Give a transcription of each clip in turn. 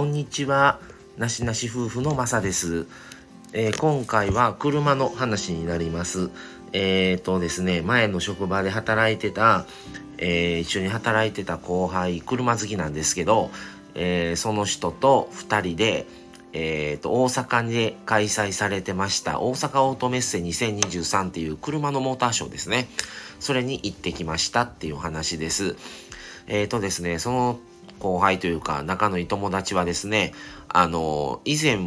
こんにちは。なしなし夫婦のまさです。えー今回は車の話になります。えっ、とですね、前の職場で働いてた、えー一緒に働いてた後輩、車好きなんですけど、えその人と2人で、えーと、大阪で開催されてました、大阪オートメッセ2023っていう車のモーターショーですね。それに行ってきましたっていう話です。えーとですね、その後輩というか仲のいい友達はですね、あの、以前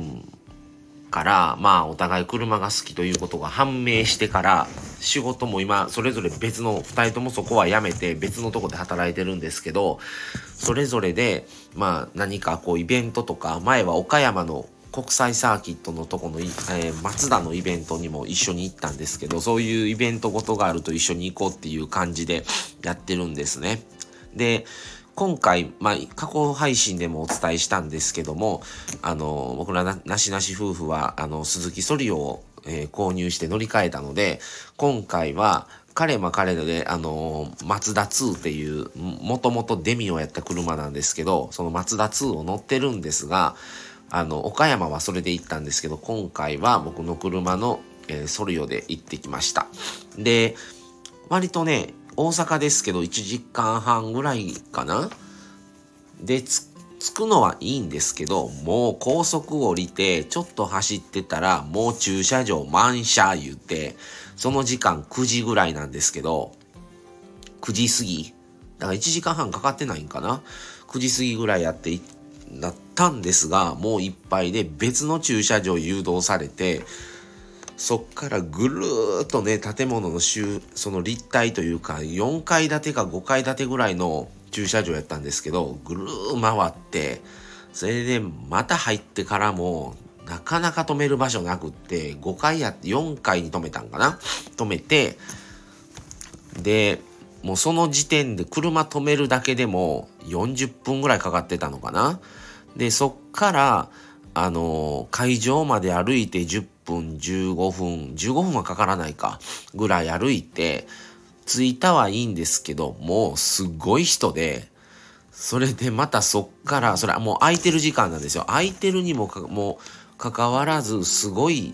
から、まあお互い車が好きということが判明してから、仕事も今それぞれ別の、二人ともそこは辞めて別のとこで働いてるんですけど、それぞれで、まあ何かこうイベントとか、前は岡山の国際サーキットのとこの、えー松田のイベントにも一緒に行ったんですけど、そういうイベントごとがあると一緒に行こうっていう感じでやってるんですね。で、今回、まあ、過去配信でもお伝えしたんですけども、あの、僕らなしなし夫婦は、あの、鈴木ソリオを、えー購入して乗り換えたので、今回は、彼も彼で、あの、マツダ2っていう、もともとデミオやった車なんですけど、そのマツダ2を乗ってるんですが、あの、岡山はそれで行ったんですけど、今回は僕の車の、えーソリオで行ってきました。で、割とね、大阪ですけど1時間半ぐらいかな？で、着くのはいいんですけど、もう高速降りて、ちょっと走ってたら、もう駐車場満車言って、その時間9時ぐらいなんですけど、9時過ぎだから1時間半かかってないんかな ?9 時過ぎぐらいやってなったんですが、もういっぱいで別の駐車場誘導されて、そっからぐるーっとね、建物の周、その立体というか、4階建てか5階建てぐらいの駐車場やったんですけど、ぐるー回って、それでまた入ってからも、なかなか止める場所なくって、5階やって4階に止めたんかな？止めて、で、もうその時点で車止めるだけでも40分ぐらいかかってたのかな？で、そっから、あの会場まで歩いて10分、15分、15分はかからないか、ぐらい歩いて、着いたはいいんですけど、もうすごい人で、それでまたそっから、それはもう空いてる時間なんですよ。空いてるにもか、も、かかわらず、すごい、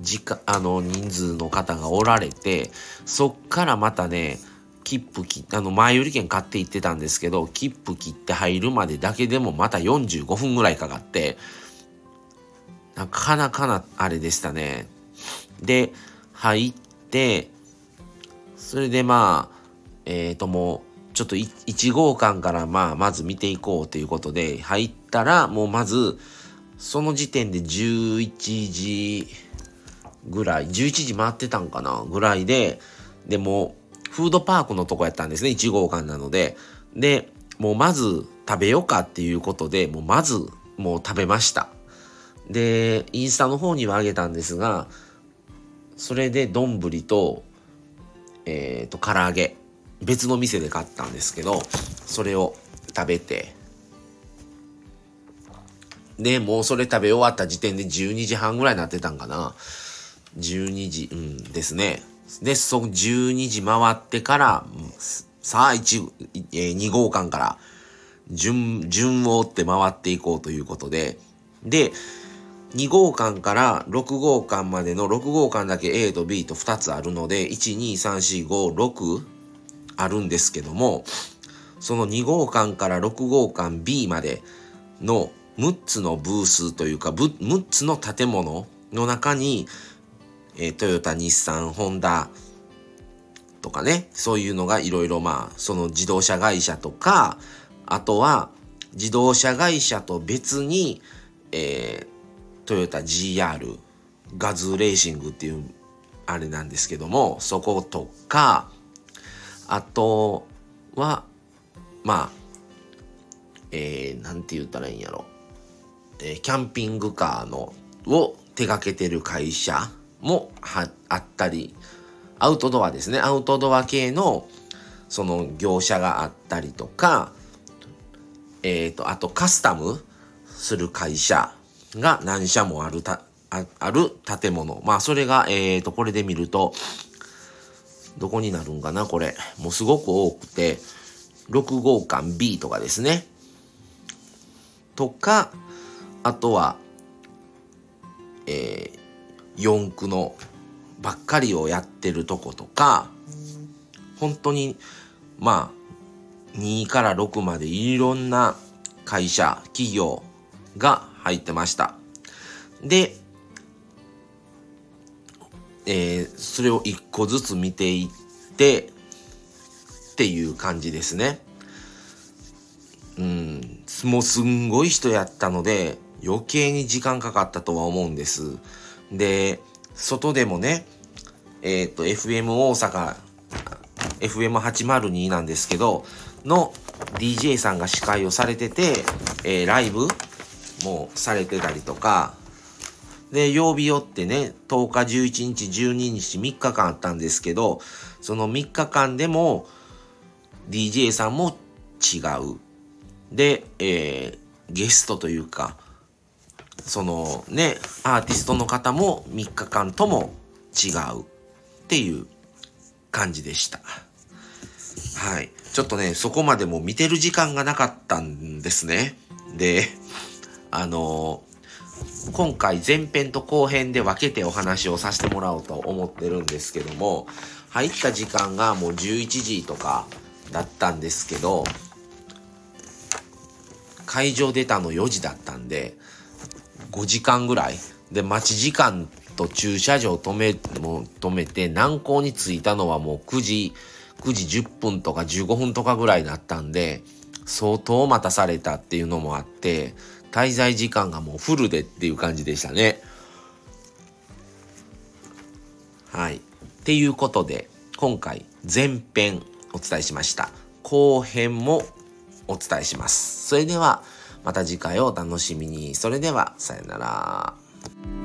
時間、あの、人数の方がおられて、そっからまたね、切符切っ、あの、前売り券買って行ってたんですけど、切符切って入るまでだけでもまた45分ぐらいかかって、なかなかな、あれでしたね。で、入って、それでまあ、えっ、ともう、ちょっと1号館からまあ、まず見ていこうということで、入ったら、もうまず、その時点で11時ぐらい、11時回ってたんかなぐらいで、でも、フードパークのとこやったんですね、1号館なので。で、もうまず食べようかっていうことで、もうまず、もう食べました。で、インスタの方にはあげたんですが、それで丼と、えっ、と、唐揚げ、別の店で買ったんですけど、それを食べて、で、もうそれ食べ終わった時点で12時半ぐらいになってたんかな。12時、うんですね。で、その12時回ってから、さあ、1、えー2号館から、順、順を追って回っていこうということで、で、2号館から6号館までの6号館だけ A と B と2つあるので、1、2、3、4、5、6あるんですけども、その2号館から6号館 B までの6つのブースというか、6つの建物の中に、えートヨタ、日産、ホンダとかね、そういうのがいろいろまあ、その自動車会社とか、あとは自動車会社と別に、えートヨタ GR ガズーレーシングっていうあれなんですけども、そことか、あとは、まあ、えー、なんて言ったらいいんやろ。えーキャンピングカーのを手掛けてる会社もはあったり、アウトドアですね。アウトドア系のその業者があったりとか、えっ、と、あとカスタムする会社が何社もあるた、あある建物。まあ、それが、えっ、と、これで見ると、どこになるんかな、これ。もうすごく多くて、6号館 B とかですね。とかあとはえー、四駆のばっかりをやってるとことか本当にまあ2から6までいろんな会社企業が入ってましたでえー、それを一個ずつ見ていってっていう感じですね。うん、もうすんごい人やったので余計に時間かかったとは思うんです。で、外でもね、えっ、と、FM 大阪、FM802 なんですけど、の DJ さんが司会をされてて、えー、ライブもされてたりとか、で、曜日よってね、10日、11日、12日、3日間あったんですけど、その3日間でも、DJ さんも違う。で、えー、ゲストというか、そのね、アーティストの方も3日間とも違うっていう感じでした。はい。ちょっとね、そこまでも見てる時間がなかったんですね。で、あの今回前編と後編で分けてお話をさせてもらおうと思ってるんですけども、入った時間がもう11時とかだったんですけど、会場出たの4時だったんで、5時間ぐらい。で、待ち時間と駐車場止め、も止めて、南港に着いたのはもう9時、9時10分とか15分とかぐらいだったんで、相当待たされたっていうのもあって、滞在時間がもうフルでっていう感じでしたね。はい。っていうことで、今回前編お伝えしました。後編もお伝えします。それでは、また次回をお楽しみに。それでは、さよなら。